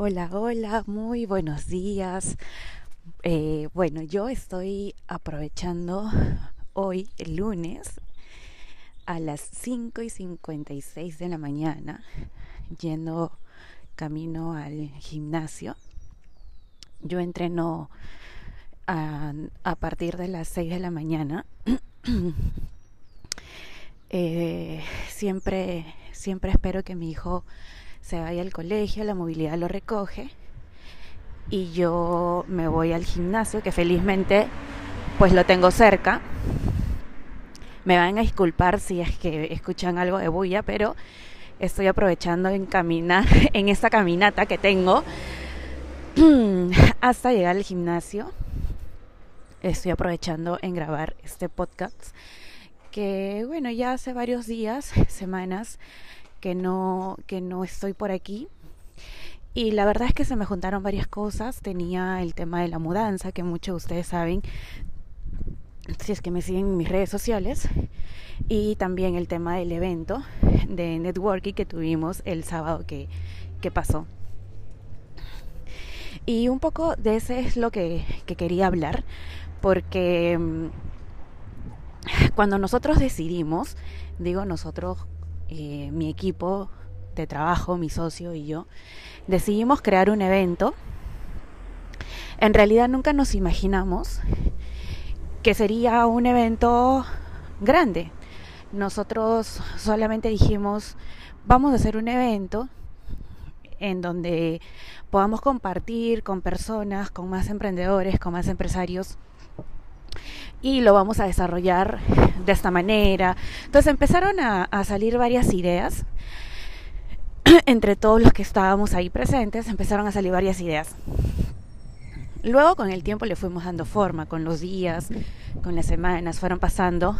Hola, hola, muy buenos días. Eh, bueno, yo estoy aprovechando hoy, el lunes, a las 5 y 56 de la mañana, yendo camino al gimnasio. Yo entreno a, a partir de las 6 de la mañana. eh, siempre, siempre espero que mi hijo se vaya al colegio, la movilidad lo recoge y yo me voy al gimnasio que felizmente pues lo tengo cerca. Me van a disculpar si es que escuchan algo de bulla, pero estoy aprovechando en caminar en esta caminata que tengo hasta llegar al gimnasio. Estoy aprovechando en grabar este podcast que bueno, ya hace varios días, semanas que no, que no estoy por aquí. Y la verdad es que se me juntaron varias cosas. Tenía el tema de la mudanza, que muchos de ustedes saben, si es que me siguen en mis redes sociales. Y también el tema del evento de networking que tuvimos el sábado que, que pasó. Y un poco de ese es lo que, que quería hablar, porque mm, cuando nosotros decidimos, digo nosotros eh, mi equipo de trabajo, mi socio y yo, decidimos crear un evento. En realidad nunca nos imaginamos que sería un evento grande. Nosotros solamente dijimos, vamos a hacer un evento en donde podamos compartir con personas, con más emprendedores, con más empresarios y lo vamos a desarrollar de esta manera. Entonces empezaron a, salir varias ideas. Entre todos los que estábamos ahí presentes, empezaron a salir varias ideas. Luego con el tiempo le fuimos dando forma, con los días, con las semanas, fueron pasando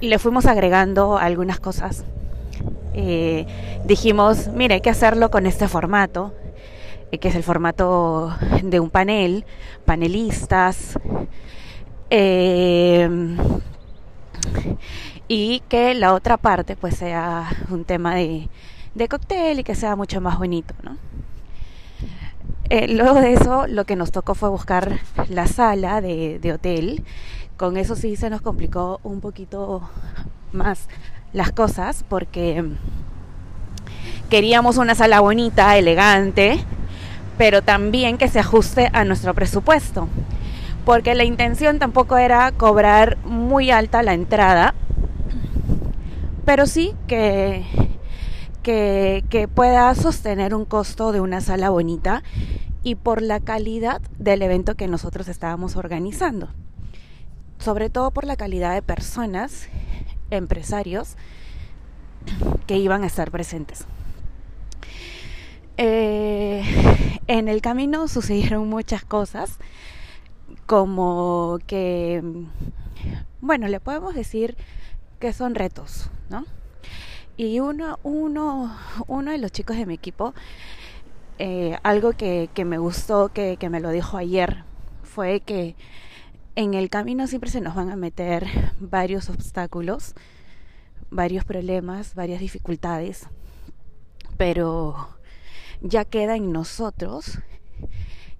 y le fuimos agregando algunas cosas. Eh, dijimos, mire, hay que hacerlo con este formato, eh, que es el formato de un panel, panelistas, eh, y que la otra parte pues sea un tema de, de cóctel y que sea mucho más bonito, ¿no? Eh, luego de eso lo que nos tocó fue buscar la sala de hotel. Con eso sí se nos complicó un poquito más las cosas porque queríamos una sala bonita, elegante, pero también que se ajuste a nuestro presupuesto porque la intención tampoco era cobrar muy alta la entrada, pero sí que, que, pueda sostener un costo de una sala bonita y por la calidad del evento que nosotros estábamos organizando. Sobre todo por la calidad de personas, empresarios que iban a estar presentes. Eh, en el camino sucedieron muchas cosas como que, bueno, le podemos decir que son retos, ¿no? Y uno, uno, uno de los chicos de mi equipo, eh, algo que, que, me gustó, que, que me lo dijo ayer, fue que en el camino siempre se nos van a meter varios obstáculos, varios problemas, varias dificultades, pero ya queda en nosotros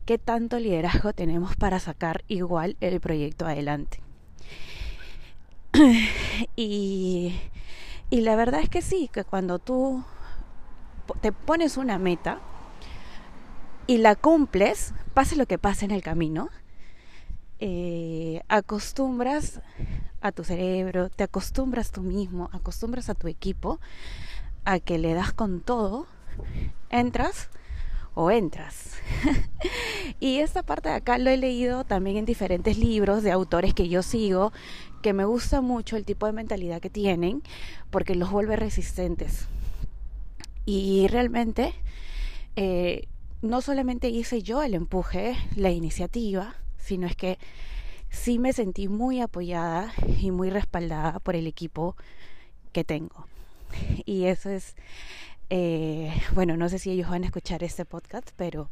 qué tanto liderazgo tenemos para sacar igual el proyecto adelante. y, y la verdad es que sí, que cuando tú te pones una meta y la cumples, pase lo que pase en el camino, eh, acostumbras a tu cerebro, te acostumbras tú mismo, acostumbras a tu equipo a que le das con todo, entras o entras. y esta parte de acá lo he leído también en diferentes libros de autores que yo sigo, que me gusta mucho el tipo de mentalidad que tienen, porque los vuelve resistentes. Y realmente, eh, no solamente hice yo el empuje, la iniciativa, sino es que sí me sentí muy apoyada y muy respaldada por el equipo que tengo. Y eso es eh, bueno, no sé si ellos van a escuchar este podcast, pero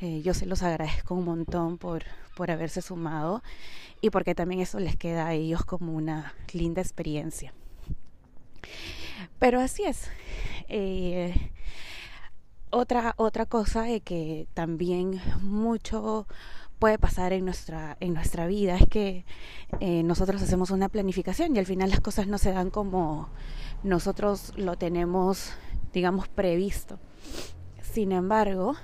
eh, yo se los agradezco un montón por, por haberse sumado y porque también eso les queda a ellos como una linda experiencia. Pero así es. Eh, otra, otra cosa es que también mucho puede pasar en nuestra, en nuestra vida es que eh, nosotros hacemos una planificación y al final las cosas no se dan como nosotros lo tenemos, digamos, previsto. Sin embargo,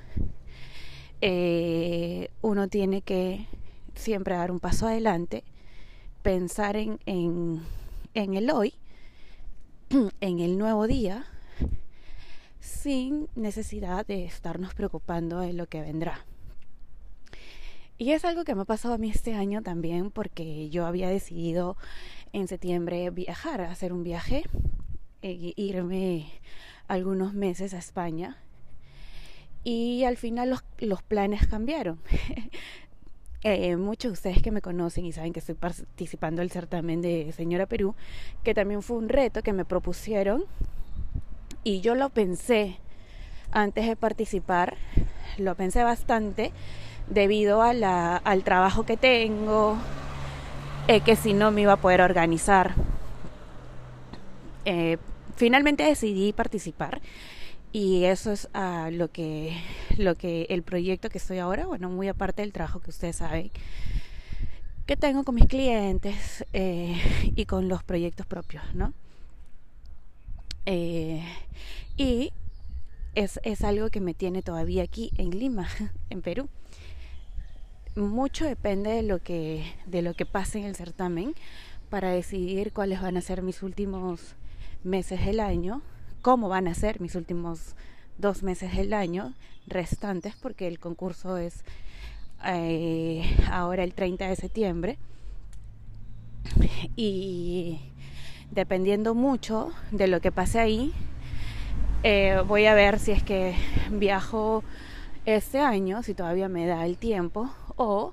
eh, uno tiene que siempre dar un paso adelante, pensar en, en, el hoy, en el nuevo día, sin necesidad de estarnos preocupando de lo que vendrá. Y es algo que me ha pasado a mí este año también porque yo había decidido en septiembre viajar, hacer un viaje, e irme algunos meses a España. Y al final los, los planes cambiaron. Eh, muchos de ustedes que me conocen y saben que estoy participando del certamen de Señora Perú, que también fue un reto que me propusieron y yo lo pensé antes de participar, lo pensé bastante debido a la, al trabajo que tengo, eh, que si no me iba a poder organizar. Eh, finalmente decidí participar y eso es uh, lo que lo que el proyecto que estoy ahora bueno muy aparte del trabajo que ustedes saben que tengo con mis clientes eh, y con los proyectos propios no eh, y es, es algo que me tiene todavía aquí en Lima en Perú. Mucho depende de lo que de lo que pase en el certamen para decidir cuáles van a ser mis últimos meses del año cómo van a ser mis últimos dos meses del año restantes, porque el concurso es eh, ahora el 30 de septiembre. Y dependiendo mucho de lo que pase ahí, eh, voy a ver si es que viajo este año, si todavía me da el tiempo, o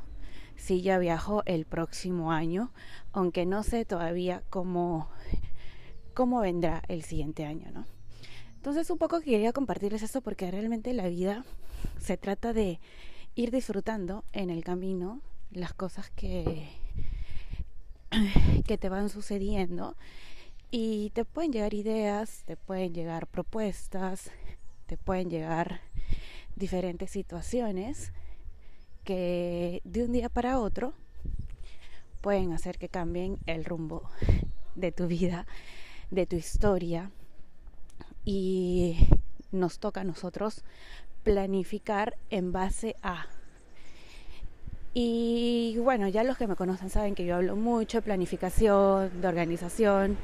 si ya viajo el próximo año, aunque no sé todavía cómo, cómo vendrá el siguiente año, ¿no? Entonces un poco quería compartirles esto porque realmente la vida se trata de ir disfrutando en el camino las cosas que, que te van sucediendo y te pueden llegar ideas, te pueden llegar propuestas, te pueden llegar diferentes situaciones que de un día para otro pueden hacer que cambien el rumbo de tu vida, de tu historia y nos toca a nosotros planificar en base a. Y bueno, ya los que me conocen saben que yo hablo mucho de planificación, de organización,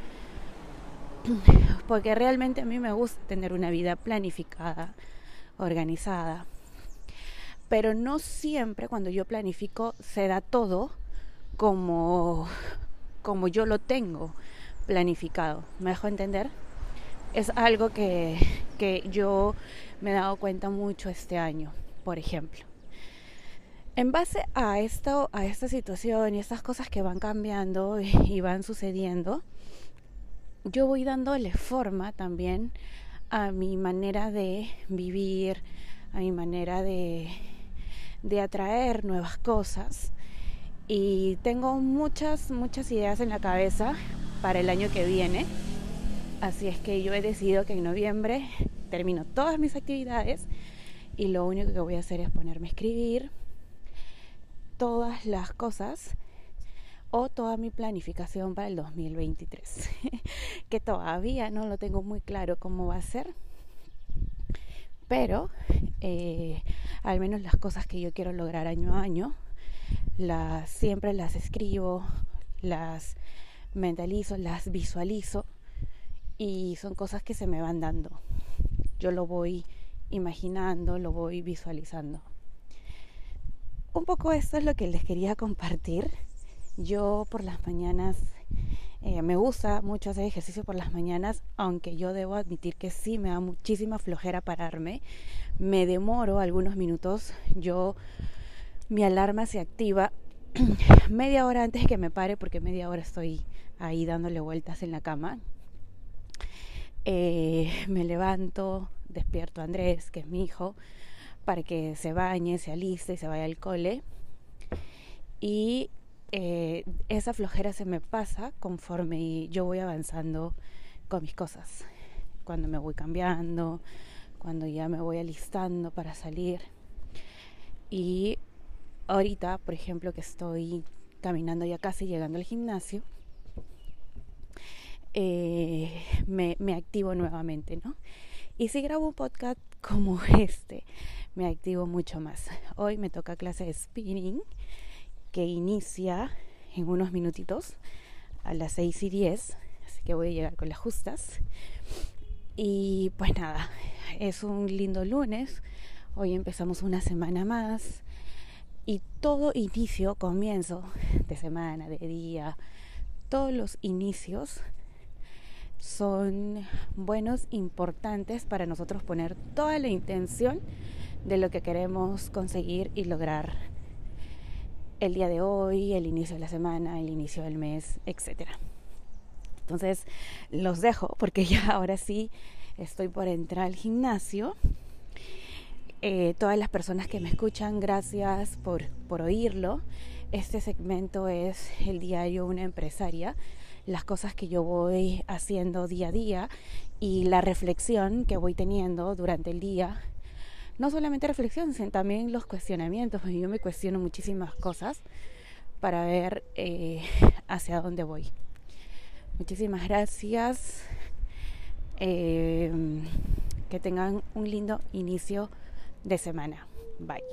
porque realmente a mí me gusta tener una vida planificada, organizada. Pero no siempre cuando yo planifico se da todo como, como yo lo tengo planificado. ¿Me dejo entender? es algo que, que yo me he dado cuenta mucho este año, por ejemplo. En base a esto, a esta situación y estas cosas que van cambiando y van sucediendo, yo voy dándole forma también a mi manera de vivir, a mi manera de, de atraer nuevas cosas. Y tengo muchas, muchas ideas en la cabeza para el año que viene. Así es que yo he decidido que en noviembre termino todas mis actividades y lo único que voy a hacer es ponerme a escribir todas las cosas o toda mi planificación para el 2023, que todavía no lo tengo muy claro cómo va a ser, pero eh, al menos las cosas que yo quiero lograr año a año, las, siempre las escribo, las mentalizo, las visualizo y son cosas que se me van dando. Yo lo voy imaginando, lo voy visualizando. Un poco esto es lo que les quería compartir. Yo por las mañanas eh, me gusta mucho hacer ejercicio por las mañanas, aunque yo debo admitir que sí me da muchísima flojera pararme. Me demoro algunos minutos. Yo mi alarma se activa media hora antes de que me pare porque media hora estoy ahí dándole vueltas en la cama eh, me levanto, despierto a Andrés, que es mi hijo, para que se bañe, se aliste y se vaya al cole. Y eh, esa flojera se me pasa conforme yo voy avanzando con mis cosas. Cuando me voy cambiando, cuando ya me voy alistando para salir. Y ahorita, por ejemplo, que estoy caminando ya casi llegando al gimnasio, eh, me, me, activo nuevamente, ¿no? Y si grabo un podcast como este, me activo mucho más. Hoy me toca clase de spinning que inicia en unos minutitos a las 6 y 10, así que voy a llegar con las justas. Y pues nada, es un lindo lunes, hoy empezamos una semana más y todo inicio, comienzo de semana, de día, todos los inicios son buenos, importantes para nosotros poner toda la intención de lo que queremos conseguir y lograr el día de hoy, el inicio de la semana, el inicio del mes, etc. Entonces los dejo porque ya ahora sí estoy por entrar al gimnasio. Eh, todas las personas que me escuchan, gracias por, por oírlo. Este segmento es el diario Una empresaria, las cosas que yo voy haciendo día a día y la reflexión que voy teniendo durante el día no solamente reflexión, sino también los cuestionamientos. Yo me cuestiono muchísimas cosas para ver eh, hacia dónde voy. Muchísimas gracias. Eh, que tengan un lindo inicio de semana. Bye.